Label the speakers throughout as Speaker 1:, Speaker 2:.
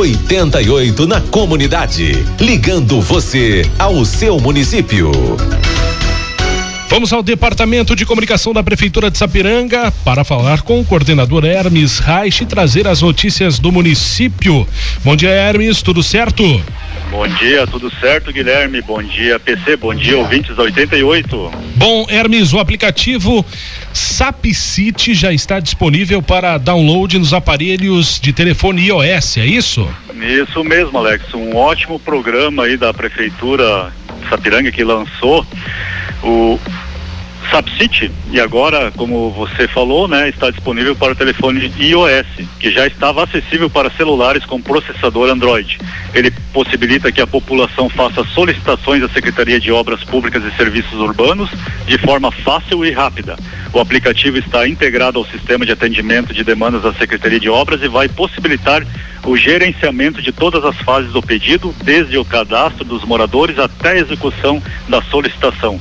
Speaker 1: 88 na comunidade. Ligando você ao seu município.
Speaker 2: Vamos ao Departamento de Comunicação da Prefeitura de Sapiranga para falar com o coordenador Hermes Reich e trazer as notícias do município. Bom dia, Hermes, tudo certo?
Speaker 3: Bom dia, tudo certo, Guilherme? Bom dia, PC, bom dia, ouvintes da 88.
Speaker 2: Bom, Hermes, o aplicativo SapCity já está disponível para download nos aparelhos de telefone iOS, é isso?
Speaker 3: Isso mesmo, Alex. Um ótimo programa aí da Prefeitura Sapiranga que lançou o SapCity e agora, como você falou, né, está disponível para o telefone iOS, que já estava acessível para celulares com processador Android. Ele possibilita que a população faça solicitações à Secretaria de Obras Públicas e Serviços Urbanos de forma fácil e rápida. O aplicativo está integrado ao sistema de atendimento de demandas da Secretaria de Obras e vai possibilitar o gerenciamento de todas as fases do pedido, desde o cadastro dos moradores até a execução da solicitação.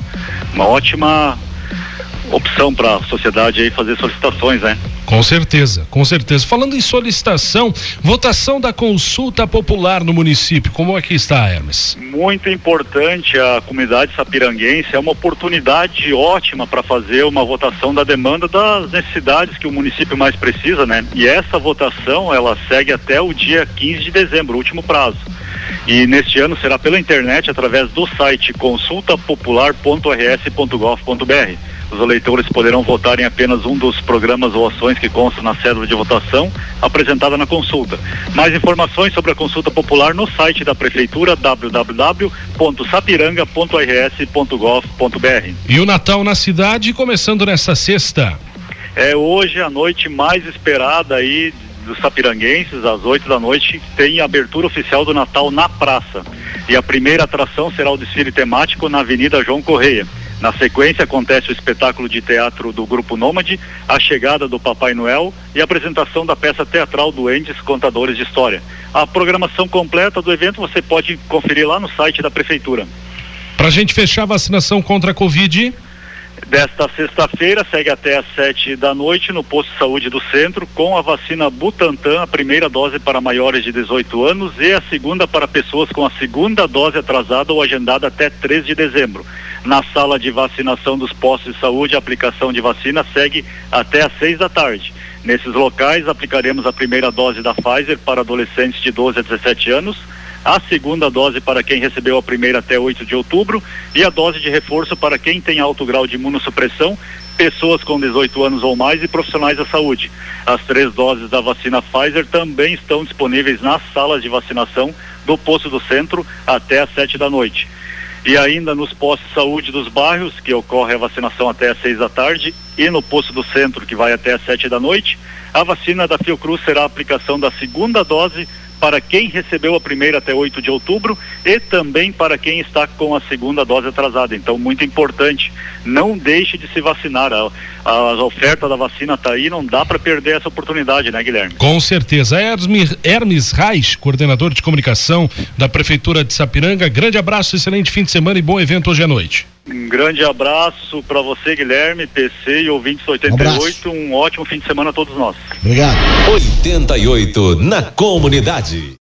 Speaker 3: Uma ótima opção para a sociedade aí fazer solicitações, né?
Speaker 2: Com certeza, com certeza. Falando em solicitação, votação da consulta popular no município, como é que está, Hermes?
Speaker 3: Muito importante a comunidade sapiranguense, é uma oportunidade ótima para fazer uma votação da demanda das necessidades que o município mais precisa, né? E essa votação, ela segue até o dia 15 de dezembro, último prazo. E neste ano será pela internet através do site consultapopular.rs.gov.br. Os eleitores poderão votar em apenas um dos programas ou ações que constam na cédula de votação apresentada na consulta. Mais informações sobre a consulta popular no site da Prefeitura www.sapiranga.rs.gov.br.
Speaker 2: E o Natal na cidade começando nesta sexta.
Speaker 3: É hoje a noite mais esperada aí dos sapiranguenses, às 8 da noite, tem a abertura oficial do Natal na praça. E a primeira atração será o desfile temático na Avenida João Correia. Na sequência, acontece o espetáculo de teatro do Grupo Nômade, a chegada do Papai Noel e a apresentação da peça teatral Duendes Contadores de História. A programação completa do evento você pode conferir lá no site da Prefeitura.
Speaker 2: Para a gente fechar a vacinação contra a Covid.
Speaker 3: Desta sexta-feira, segue até às sete da noite no posto de saúde do centro, com a vacina Butantan, a primeira dose para maiores de 18 anos e a segunda para pessoas com a segunda dose atrasada ou agendada até 3 de dezembro. Na sala de vacinação dos postos de saúde, a aplicação de vacina segue até às seis da tarde. Nesses locais, aplicaremos a primeira dose da Pfizer para adolescentes de 12 a 17 anos a segunda dose para quem recebeu a primeira até 8 de outubro e a dose de reforço para quem tem alto grau de imunossupressão, pessoas com 18 anos ou mais e profissionais da saúde. As três doses da vacina Pfizer também estão disponíveis nas salas de vacinação do posto do centro até às 7 da noite. E ainda nos postos de saúde dos bairros, que ocorre a vacinação até às 6 da tarde, e no posto do centro, que vai até às 7 da noite, a vacina da Fiocruz será a aplicação da segunda dose para quem recebeu a primeira até 8 de outubro e também para quem está com a segunda dose atrasada. Então, muito importante, não deixe de se vacinar. A, a oferta da vacina está aí, não dá para perder essa oportunidade, né, Guilherme?
Speaker 2: Com certeza. Hermes, Hermes Reis, coordenador de comunicação da Prefeitura de Sapiranga, grande abraço, excelente fim de semana e bom evento hoje à noite.
Speaker 3: Um grande abraço para você, Guilherme, PC e ouvintes 88. Um, um ótimo fim de semana a todos nós.
Speaker 1: Obrigado. 88 na comunidade.